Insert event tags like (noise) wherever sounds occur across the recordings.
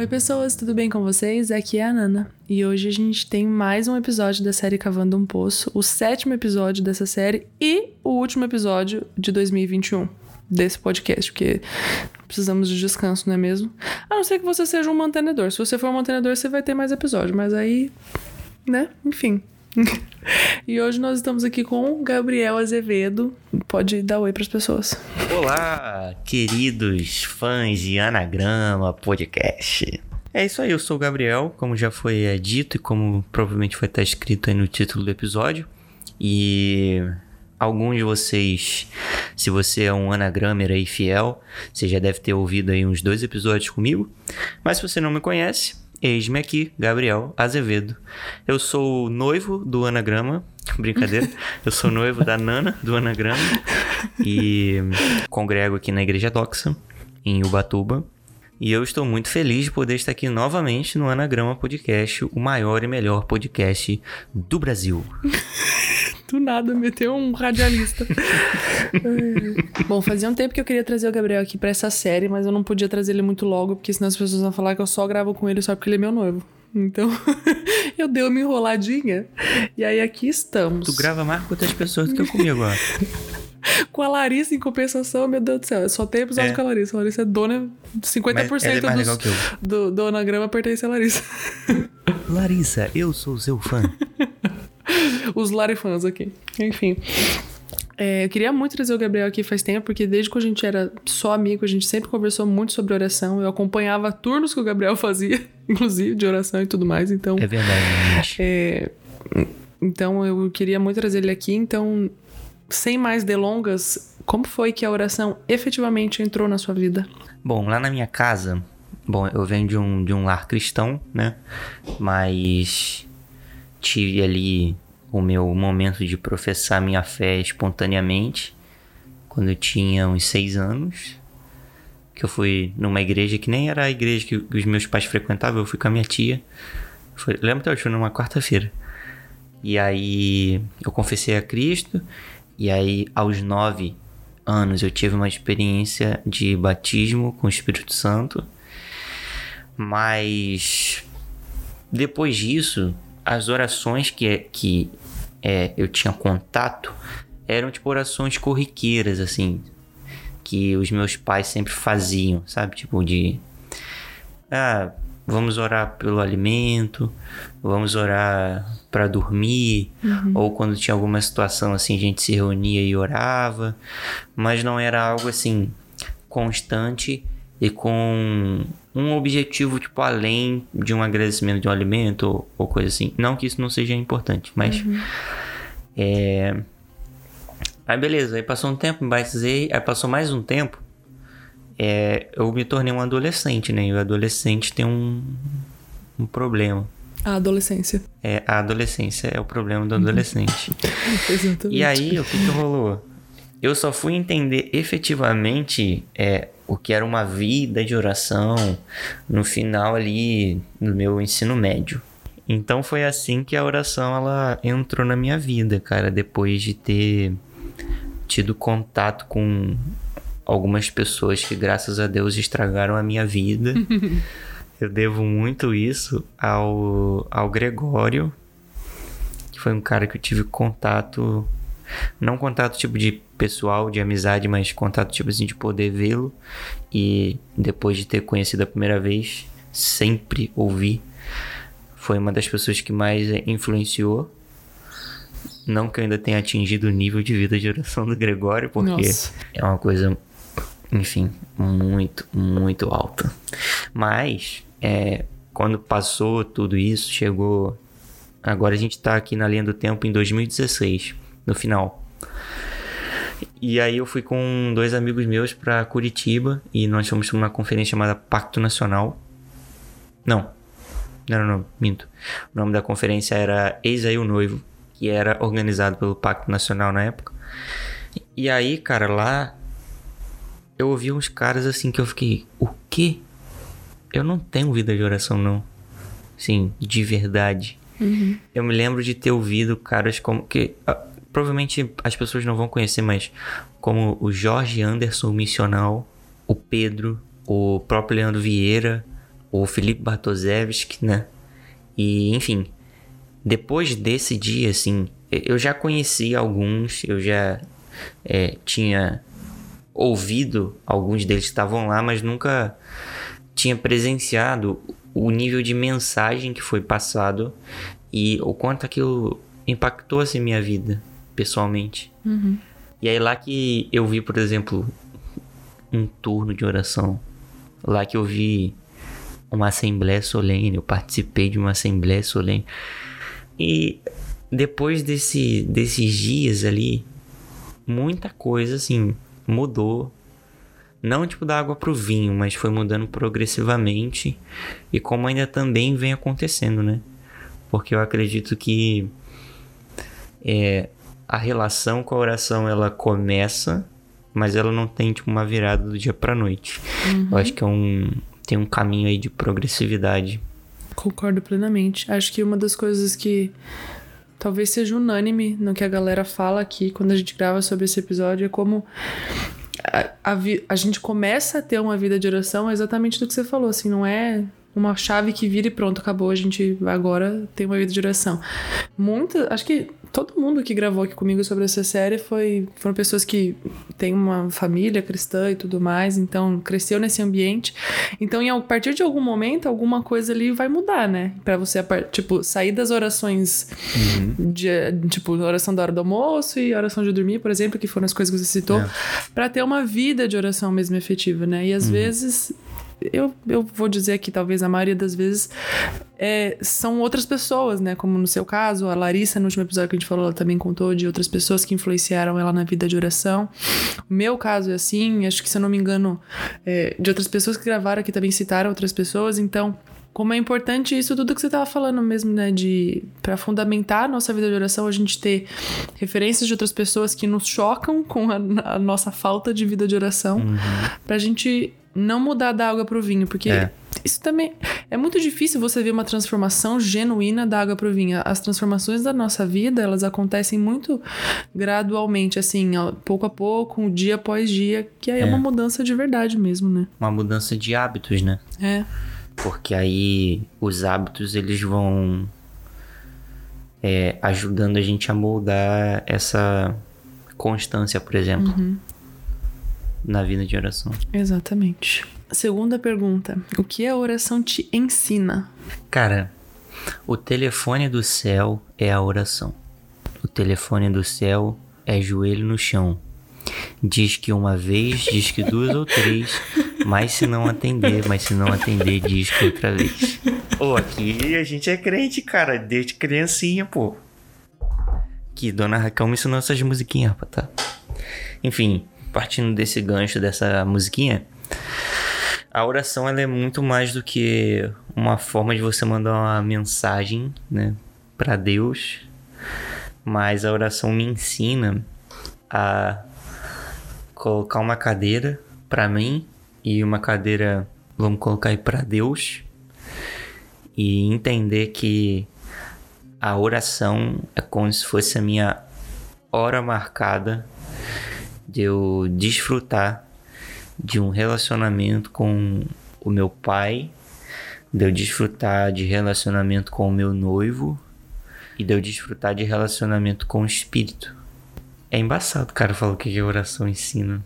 Oi, pessoas, tudo bem com vocês? Aqui é a Nana e hoje a gente tem mais um episódio da série Cavando um Poço, o sétimo episódio dessa série e o último episódio de 2021 desse podcast, porque precisamos de descanso, não é mesmo? A não ser que você seja um mantenedor. Se você for um mantenedor, você vai ter mais episódio, mas aí, né? Enfim. E hoje nós estamos aqui com Gabriel Azevedo. Pode dar oi para as pessoas. Olá, queridos fãs de Anagrama Podcast. É isso aí, eu sou o Gabriel, como já foi é, dito e como provavelmente vai estar escrito aí no título do episódio. E alguns de vocês, se você é um anagramer aí fiel, você já deve ter ouvido aí uns dois episódios comigo. Mas se você não me conhece, Eis-me aqui, Gabriel Azevedo. Eu sou noivo do anagrama. Brincadeira. (laughs) Eu sou noivo da Nana do anagrama. E congrego aqui na Igreja Doxa, em Ubatuba. E eu estou muito feliz de poder estar aqui novamente no Anagrama Podcast, o maior e melhor podcast do Brasil. (laughs) Do nada, meteu um radialista. (laughs) Bom, fazia um tempo que eu queria trazer o Gabriel aqui para essa série, mas eu não podia trazer ele muito logo, porque senão as pessoas vão falar que eu só gravo com ele só porque ele é meu noivo. Então, (laughs) eu dei uma enroladinha. E aí aqui estamos. Tu grava mais com outras pessoas do que eu comigo agora. (laughs) com a Larissa, em compensação, meu Deus do céu, só tem episódio é. com a Larissa. A Larissa é dona. 50% Mas é mais dos, do, do anagrama pertence a Larissa. Larissa, eu sou seu fã. Os Larifãs aqui. Enfim. É, eu queria muito trazer o Gabriel aqui faz tempo, porque desde que a gente era só amigo, a gente sempre conversou muito sobre oração. Eu acompanhava turnos que o Gabriel fazia, (laughs) inclusive, de oração e tudo mais. Então. É verdade, é, Então eu queria muito trazer ele aqui. Então, sem mais delongas, como foi que a oração efetivamente entrou na sua vida? Bom, lá na minha casa, bom, eu venho de um, de um lar cristão, né? Mas tive ali o meu momento de professar minha fé espontaneamente quando eu tinha uns seis anos. Que eu fui numa igreja que nem era a igreja que os meus pais frequentavam, eu fui com a minha tia. Foi, lembro até hoje, foi numa quarta-feira. E aí eu confessei a Cristo, e aí aos nove anos eu tive uma experiência de batismo com o Espírito Santo. Mas depois disso, as orações que, que é, eu tinha contato eram tipo orações corriqueiras, assim, que os meus pais sempre faziam, sabe? Tipo de. Ah, vamos orar pelo alimento, vamos orar para dormir, uhum. ou quando tinha alguma situação assim, a gente se reunia e orava, mas não era algo assim constante e com um objetivo, tipo, além de um agradecimento de um alimento ou, ou coisa assim. Não que isso não seja importante, mas. Uhum. É... Aí beleza, aí passou um tempo, me batizei, aí passou mais um tempo. É, eu me tornei um adolescente, né? E o adolescente tem um, um problema. A adolescência. É, a adolescência é o problema do adolescente. (laughs) Exatamente. E aí, o que, que rolou? Eu só fui entender efetivamente é, o que era uma vida de oração no final ali do meu ensino médio. Então foi assim que a oração ela entrou na minha vida, cara, depois de ter tido contato com algumas pessoas que graças a Deus estragaram a minha vida. (laughs) Eu devo muito isso ao, ao Gregório, que foi um cara que eu tive contato não contato tipo de pessoal, de amizade, mas contato tipo assim de poder vê-lo e depois de ter conhecido a primeira vez, sempre ouvir. Foi uma das pessoas que mais influenciou. Não que eu ainda tenha atingido o nível de vida de oração do Gregório, porque Nossa. é uma coisa, enfim, muito, muito alta. Mas, é, quando passou tudo isso, chegou. Agora a gente tá aqui na linha do tempo em 2016 no final. E aí eu fui com dois amigos meus para Curitiba e nós fomos numa conferência chamada Pacto Nacional. Não, não, não, minto. O nome da conferência era Eis aí o Noivo, que era organizado pelo Pacto Nacional na época. E aí, cara, lá eu ouvi uns caras assim que eu fiquei, o quê? Eu não tenho vida de oração, não. Sim, de verdade. Uhum. Eu me lembro de ter ouvido caras como que provavelmente as pessoas não vão conhecer, mas como o Jorge Anderson, missional, o Pedro, o próprio Leandro Vieira, o Felipe Bartoszewski, né? E, enfim, depois desse dia, assim, eu já conheci alguns, eu já é, tinha ouvido alguns deles que estavam lá, mas nunca tinha presenciado o nível de mensagem que foi passado e o quanto aquilo impactou assim minha vida pessoalmente. Uhum. E aí lá que eu vi, por exemplo, um turno de oração, lá que eu vi uma assembleia solene, eu participei de uma assembleia solene. E depois desse, desses dias ali, muita coisa assim mudou. Não tipo da água pro vinho, mas foi mudando progressivamente. E como ainda também vem acontecendo, né? Porque eu acredito que é, a relação com a oração ela começa, mas ela não tem tipo uma virada do dia para noite. Uhum. Eu acho que é um tem um caminho aí de progressividade. Concordo plenamente. Acho que uma das coisas que talvez seja unânime no que a galera fala aqui quando a gente grava sobre esse episódio é como a, a, a gente começa a ter uma vida de oração exatamente do que você falou, assim, não é uma chave que vira e pronto, acabou, a gente agora tem uma vida de oração. Muita, acho que todo mundo que gravou aqui comigo sobre essa série foi foram pessoas que têm uma família cristã e tudo mais, então cresceu nesse ambiente. Então, em, a partir de algum momento, alguma coisa ali vai mudar, né? Para você tipo sair das orações uhum. de tipo oração da hora do almoço e oração de dormir, por exemplo, que foram as coisas que você citou, é. para ter uma vida de oração mesmo efetiva, né? E às uhum. vezes eu, eu vou dizer que talvez a maioria das vezes é, são outras pessoas, né? Como no seu caso, a Larissa, no último episódio que a gente falou, ela também contou de outras pessoas que influenciaram ela na vida de oração. O meu caso é assim, acho que se eu não me engano, é, de outras pessoas que gravaram aqui também citaram outras pessoas, então como é importante isso tudo que você estava falando mesmo, né, de para fundamentar a nossa vida de oração, a gente ter referências de outras pessoas que nos chocam com a, a nossa falta de vida de oração, uhum. pra gente não mudar da água pro vinho, porque é. isso também é muito difícil você ver uma transformação genuína da água pro vinho. As transformações da nossa vida, elas acontecem muito gradualmente, assim, pouco a pouco, dia após dia, que aí é, é uma mudança de verdade mesmo, né? Uma mudança de hábitos, né? É. Porque aí os hábitos eles vão é, ajudando a gente a moldar essa constância, por exemplo. Uhum na vida de oração. Exatamente. Segunda pergunta: O que a oração te ensina? Cara, o telefone do céu é a oração. O telefone do céu é joelho no chão. Diz que uma vez, diz que duas ou três, mas se não atender, mas se não atender, diz que outra vez. Pô, aqui a gente é crente, cara, desde criancinha, pô. Que Dona Raquel me ensinou essas musiquinhas, rapaz, tá? Enfim, partindo desse gancho dessa musiquinha, a oração ela é muito mais do que uma forma de você mandar uma mensagem, né, para Deus. Mas a oração me ensina a colocar uma cadeira para mim e uma cadeira, vamos colocar aí para Deus e entender que a oração é como se fosse a minha hora marcada de eu desfrutar de um relacionamento com o meu pai, de eu desfrutar de relacionamento com o meu noivo e de eu desfrutar de relacionamento com o espírito. É embaçado, cara, falar o que a oração ensina.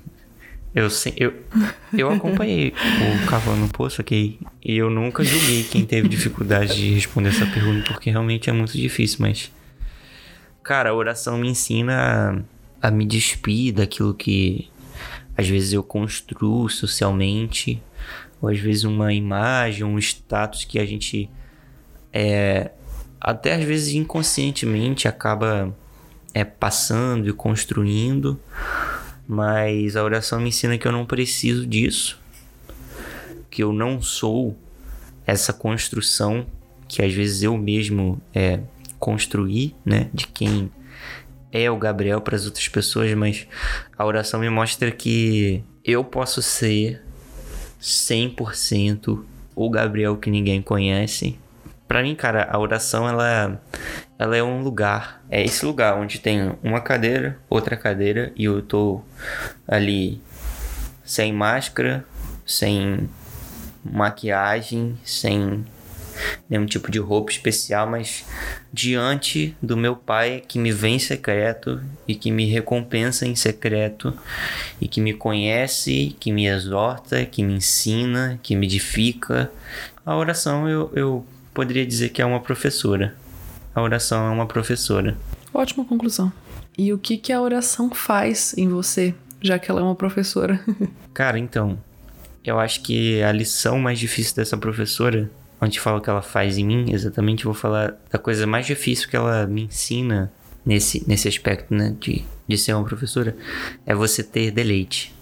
Eu, eu, eu acompanhei o Cavalo no Poço, ok? E eu nunca julguei quem teve dificuldade de responder essa pergunta, porque realmente é muito difícil, mas. Cara, a oração me ensina a me despir daquilo que às vezes eu construo socialmente, ou às vezes uma imagem, um status que a gente é, até às vezes inconscientemente acaba é, passando e construindo, mas a oração me ensina que eu não preciso disso, que eu não sou essa construção que às vezes eu mesmo é, construí, né, de quem é o Gabriel para as outras pessoas, mas a oração me mostra que eu posso ser 100% o Gabriel que ninguém conhece. Para mim, cara, a oração ela ela é um lugar, é esse lugar onde tem uma cadeira, outra cadeira e eu tô ali sem máscara, sem maquiagem, sem nenhum tipo de roupa especial, mas diante do meu Pai que me vê em secreto e que me recompensa em secreto e que me conhece, que me exorta, que me ensina, que me edifica. A oração eu, eu poderia dizer que é uma professora. A oração é uma professora. Ótima conclusão. E o que, que a oração faz em você, já que ela é uma professora? (laughs) Cara, então, eu acho que a lição mais difícil dessa professora onde fala o que ela faz em mim, exatamente vou falar da coisa mais difícil que ela me ensina nesse, nesse aspecto, né, de, de ser uma professora, é você ter deleite.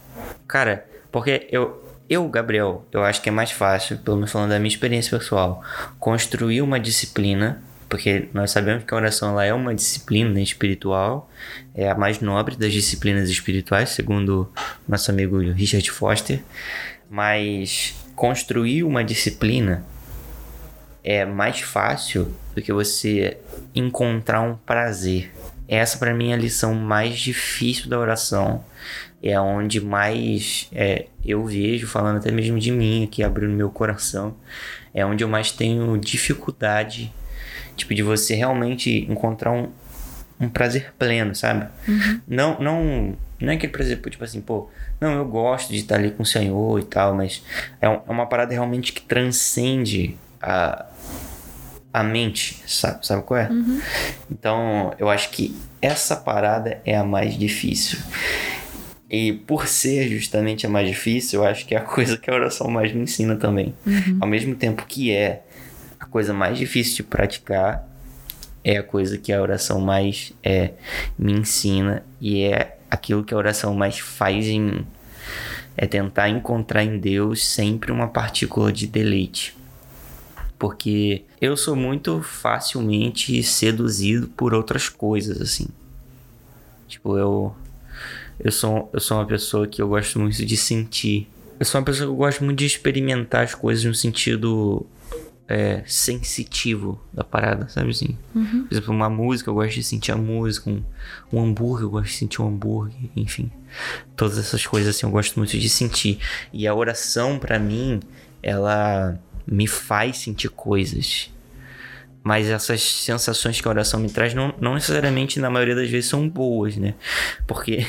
Cara, porque eu, eu, Gabriel, eu acho que é mais fácil, pelo menos falando da minha experiência pessoal, construir uma disciplina, porque nós sabemos que a oração ela é uma disciplina espiritual, é a mais nobre das disciplinas espirituais, segundo nosso amigo Richard Foster, mas construir uma disciplina é mais fácil do que você encontrar um prazer. Essa para mim é a lição mais difícil da oração. É onde mais é, eu vejo, falando até mesmo de mim aqui, abrindo meu coração, é onde eu mais tenho dificuldade, tipo, de você realmente encontrar um, um prazer pleno, sabe? Uhum. Não, não, não é aquele prazer, tipo assim, pô, não, eu gosto de estar ali com o Senhor e tal, mas é, um, é uma parada realmente que transcende a, a mente, sabe, sabe qual é? Uhum. Então, eu acho que essa parada é a mais difícil. E por ser justamente a mais difícil, eu acho que é a (laughs) coisa que a oração mais me ensina também. Uhum. Ao mesmo tempo que é a coisa mais difícil de praticar, é a coisa que a oração mais é, me ensina e é aquilo que a oração mais faz em mim. É tentar encontrar em Deus sempre uma partícula de deleite porque eu sou muito facilmente seduzido por outras coisas, assim. Tipo, eu eu sou eu sou uma pessoa que eu gosto muito de sentir. Eu sou uma pessoa que eu gosto muito de experimentar as coisas no sentido é, sensitivo da parada, sabe assim? Uhum. Por exemplo, uma música, eu gosto de sentir a música, um, um hambúrguer, eu gosto de sentir um hambúrguer, enfim. Todas essas coisas assim eu gosto muito de sentir. E a oração, para mim, ela me faz sentir coisas. Mas essas sensações que a oração me traz não, não necessariamente, na maioria das vezes, são boas, né? Porque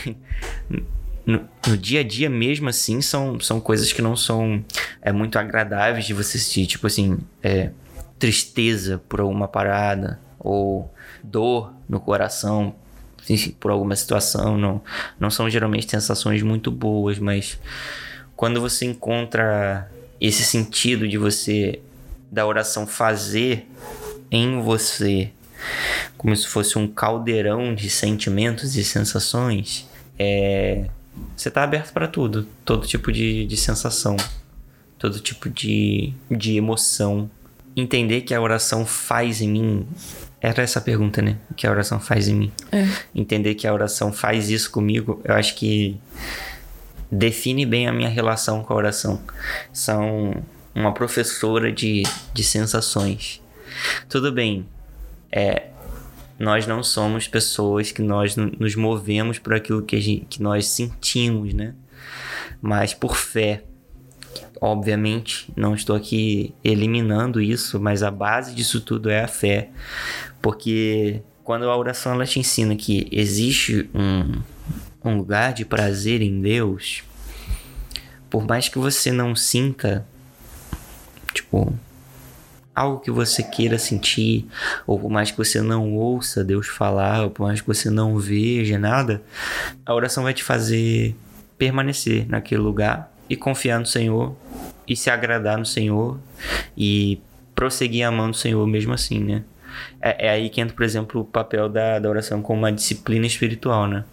(laughs) no, no, dia a dia mesmo assim são, são coisas que não são é, muito agradáveis de você sentir. Tipo assim, é, tristeza por alguma parada ou dor no coração por alguma situação. Não, não são geralmente sensações muito boas, mas quando você encontra esse sentido de você da oração fazer em você como se fosse um caldeirão de sentimentos e sensações, é, você está aberto para tudo, todo tipo de, de sensação, todo tipo de, de emoção. Entender que a oração faz em mim. Era essa a pergunta, né? O que a oração faz em mim. É. Entender que a oração faz isso comigo, eu acho que define bem a minha relação com a oração. São uma professora de, de sensações. Tudo bem, é, nós não somos pessoas que nós nos movemos por aquilo que, gente, que nós sentimos, né? Mas por fé. Obviamente, não estou aqui eliminando isso, mas a base disso tudo é a fé. Porque quando a oração ela te ensina que existe um, um lugar de prazer em Deus, por mais que você não sinta, tipo, algo que você queira sentir, ou por mais que você não ouça Deus falar, ou por mais que você não veja nada, a oração vai te fazer permanecer naquele lugar e confiar no Senhor e se agradar no Senhor e prosseguir amando o Senhor mesmo assim, né? É, é, aí que entra, por exemplo, o papel da, da oração como uma disciplina espiritual, né?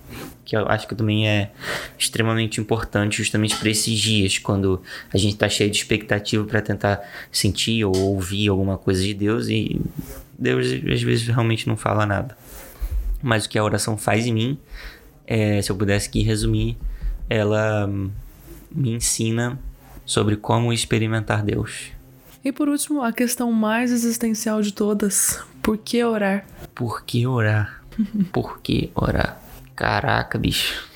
Que eu acho que também é extremamente importante justamente para esses dias, quando a gente está cheio de expectativa para tentar sentir ou ouvir alguma coisa de Deus e Deus às vezes realmente não fala nada. Mas o que a oração faz em mim, é, se eu pudesse aqui resumir, ela me ensina sobre como experimentar Deus. E por último, a questão mais existencial de todas: por que orar? Por que orar? (laughs) por que orar? Caraca, bicho.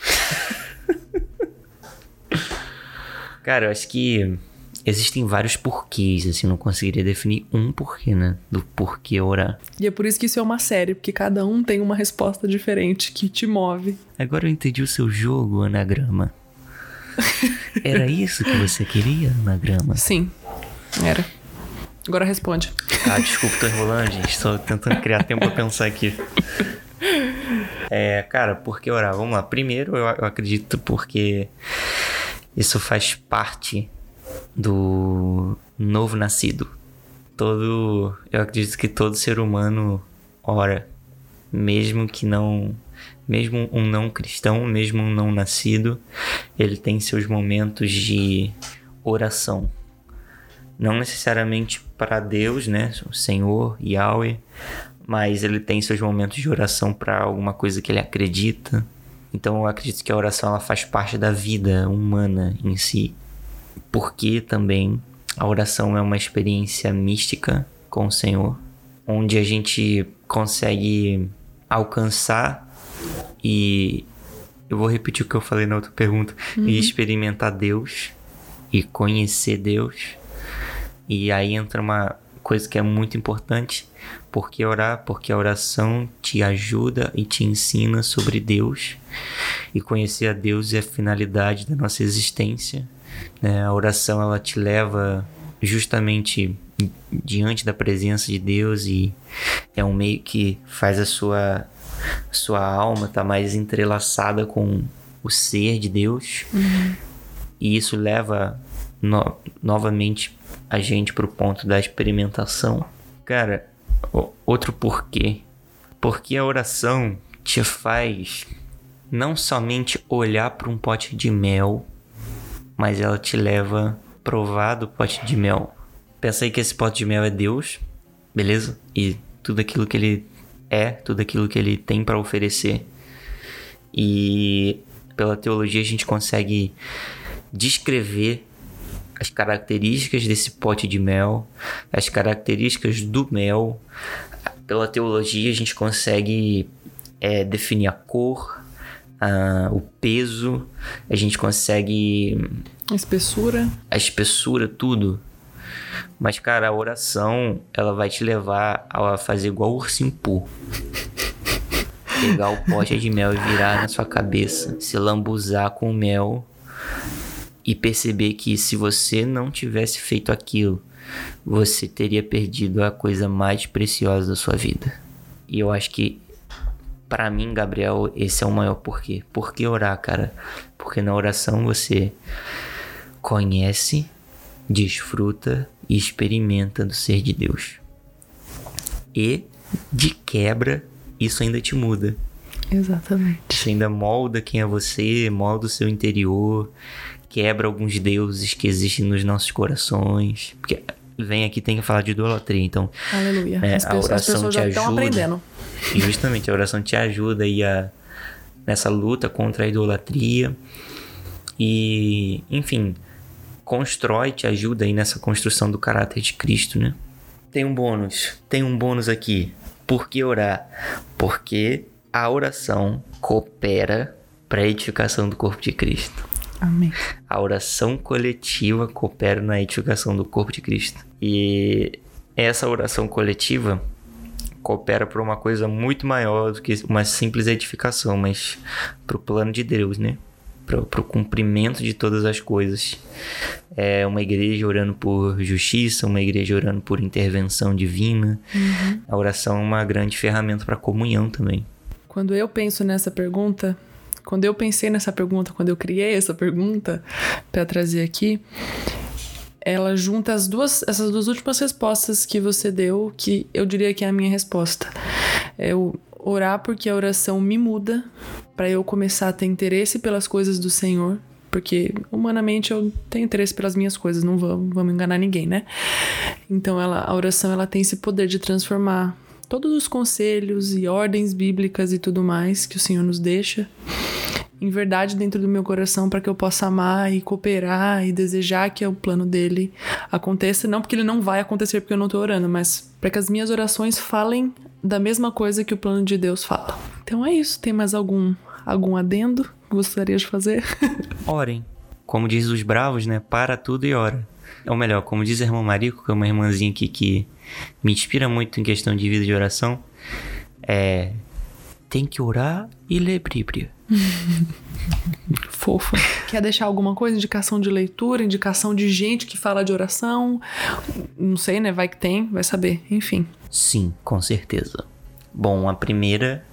Cara, eu acho que existem vários porquês, assim, não conseguiria definir um porquê, né? Do porquê orar. E é por isso que isso é uma série, porque cada um tem uma resposta diferente que te move. Agora eu entendi o seu jogo, anagrama. (laughs) Era isso que você queria, anagrama? Sim, era. Agora responde. Ah, desculpa, tô enrolando, gente. Tô tentando criar tempo pra pensar aqui. É, cara, por que orar? Vamos lá. Primeiro, eu, eu acredito porque isso faz parte do novo nascido. Todo, eu acredito que todo ser humano ora, mesmo que não, mesmo um não cristão, mesmo um não nascido, ele tem seus momentos de oração. Não necessariamente para Deus, né, o Senhor, Yahweh, mas ele tem seus momentos de oração para alguma coisa que ele acredita. Então eu acredito que a oração ela faz parte da vida humana em si porque também a oração é uma experiência mística com o Senhor, onde a gente consegue alcançar e eu vou repetir o que eu falei na outra pergunta uhum. e experimentar Deus e conhecer Deus. E aí entra uma coisa que é muito importante, porque orar, porque a oração te ajuda e te ensina sobre Deus. E conhecer a Deus é a finalidade da nossa existência né? A oração ela te leva justamente diante da presença de Deus e é um meio que faz a sua sua alma estar tá mais entrelaçada com o ser de Deus uhum. e isso leva no, novamente a gente para o ponto da experimentação cara outro porquê porque a oração te faz não somente olhar para um pote de mel mas ela te leva a provar do pote de mel. Pensa aí que esse pote de mel é Deus, beleza? E tudo aquilo que ele é, tudo aquilo que ele tem para oferecer. E pela teologia a gente consegue descrever as características desse pote de mel, as características do mel. Pela teologia a gente consegue é, definir a cor, o peso, a gente consegue. A espessura. A espessura, tudo. Mas, cara, a oração, ela vai te levar a fazer igual o ursinho Poo. Pegar o pote de mel e virar na sua cabeça, se lambuzar com o mel e perceber que se você não tivesse feito aquilo, você teria perdido a coisa mais preciosa da sua vida. E eu acho que para mim, Gabriel, esse é o maior porquê. Por que orar, cara? Porque na oração você conhece, desfruta e experimenta do ser de Deus. E de quebra, isso ainda te muda. Exatamente. Isso ainda molda quem é você, molda o seu interior, quebra alguns deuses que existem nos nossos corações. Porque vem aqui tem que falar de idolatria, então. Aleluia. É, as, a oração as pessoas já estão aprendendo. E justamente a oração te ajuda aí a, nessa luta contra a idolatria. E, enfim, constrói, te ajuda aí nessa construção do caráter de Cristo, né? Tem um bônus, tem um bônus aqui. Por que orar? Porque a oração coopera para a edificação do corpo de Cristo. Amém. A oração coletiva coopera na edificação do corpo de Cristo. E essa oração coletiva coopera para uma coisa muito maior do que uma simples edificação, mas para o plano de Deus, né? Para o cumprimento de todas as coisas. É uma igreja orando por justiça, uma igreja orando por intervenção divina. Uhum. A oração é uma grande ferramenta para comunhão também. Quando eu penso nessa pergunta, quando eu pensei nessa pergunta, quando eu criei essa pergunta para trazer aqui, ela junta as duas, essas duas últimas respostas que você deu, que eu diria que é a minha resposta. É o orar porque a oração me muda para eu começar a ter interesse pelas coisas do Senhor, porque humanamente eu tenho interesse pelas minhas coisas, não vamos, vamos enganar ninguém, né? Então ela, a oração ela tem esse poder de transformar todos os conselhos e ordens bíblicas e tudo mais que o Senhor nos deixa em verdade dentro do meu coração para que eu possa amar e cooperar e desejar que o plano dele aconteça, não porque ele não vai acontecer porque eu não tô orando, mas para que as minhas orações falem da mesma coisa que o plano de Deus fala. Então é isso, tem mais algum algum adendo que gostaria de fazer? (laughs) Orem. Como diz os bravos, né? Para tudo e ora. Ou melhor, como diz a irmã Marico, que é uma irmãzinha aqui que me inspira muito em questão de vida de oração, é. Tem que orar e ler Bíblia. (laughs) Fofa. Quer deixar alguma coisa? Indicação de leitura, indicação de gente que fala de oração? Não sei, né? Vai que tem, vai saber. Enfim. Sim, com certeza. Bom, a primeira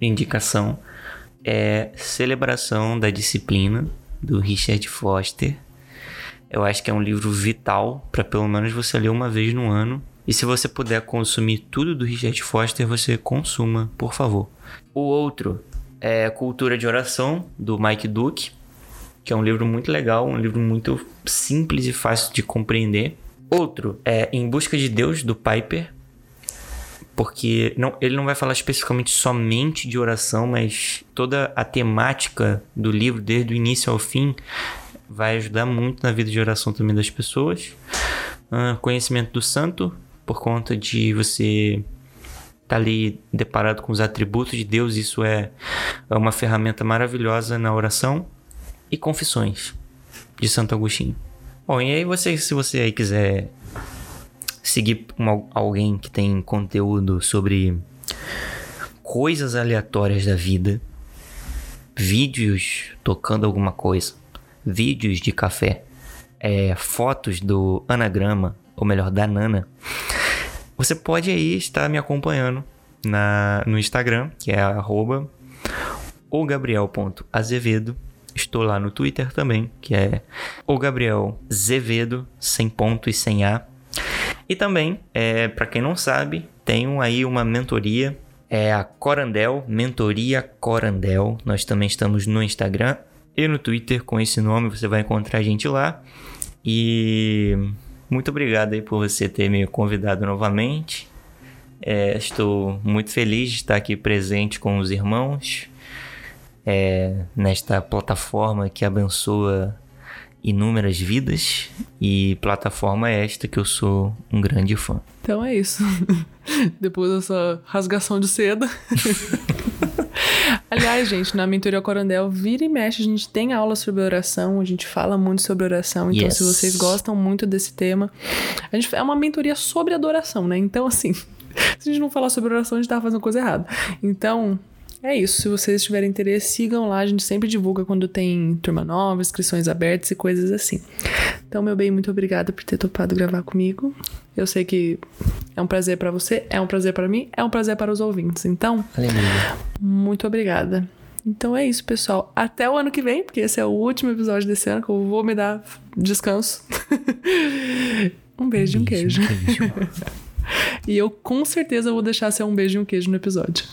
indicação é Celebração da Disciplina, do Richard Foster. Eu acho que é um livro vital para pelo menos você ler uma vez no ano. E se você puder consumir tudo do Richard Foster, você consuma, por favor. O outro é Cultura de Oração, do Mike Duke, que é um livro muito legal, um livro muito simples e fácil de compreender. Outro é Em Busca de Deus, do Piper, porque não, ele não vai falar especificamente somente de oração, mas toda a temática do livro, desde o início ao fim, vai ajudar muito na vida de oração também das pessoas. Uh, conhecimento do santo, por conta de você estar tá ali deparado com os atributos de Deus, isso é, é uma ferramenta maravilhosa na oração. E confissões de Santo Agostinho. Bom, e aí você, se você aí quiser seguir uma, alguém que tem conteúdo sobre coisas aleatórias da vida, vídeos tocando alguma coisa, vídeos de café, é, fotos do anagrama, ou melhor, da Nana, você pode aí estar me acompanhando na, no Instagram, que é arroba. Estou lá no Twitter também, que é o Gabriel Zevedo, sem ponto e sem A. E também, é, para quem não sabe, tenho aí uma mentoria, é a Corandel, Mentoria Corandel. Nós também estamos no Instagram e no Twitter com esse nome, você vai encontrar a gente lá. E muito obrigado aí por você ter me convidado novamente. É, estou muito feliz de estar aqui presente com os irmãos é, nesta plataforma que abençoa inúmeras vidas e plataforma esta que eu sou um grande fã. Então é isso. (laughs) Depois dessa rasgação de seda. (laughs) Aliás, gente, na Mentoria Corandel, vira e mexe, a gente tem aula sobre oração, a gente fala muito sobre oração. Então, yes. se vocês gostam muito desse tema, a gente é uma mentoria sobre adoração, né? Então, assim, (laughs) se a gente não falar sobre oração, a gente tá fazendo coisa errada. Então, é isso. Se vocês tiverem interesse, sigam lá. A gente sempre divulga quando tem turma nova, inscrições abertas e coisas assim. Então, meu bem, muito obrigada por ter topado gravar comigo. Eu sei que é um prazer para você, é um prazer para mim, é um prazer para os ouvintes. Então, Aleluia. muito obrigada. Então é isso, pessoal. Até o ano que vem, porque esse é o último episódio desse ano que eu vou me dar descanso. (laughs) um beijo e um queijo. Um queijo. (laughs) e eu com certeza vou deixar ser um beijo e um queijo no episódio.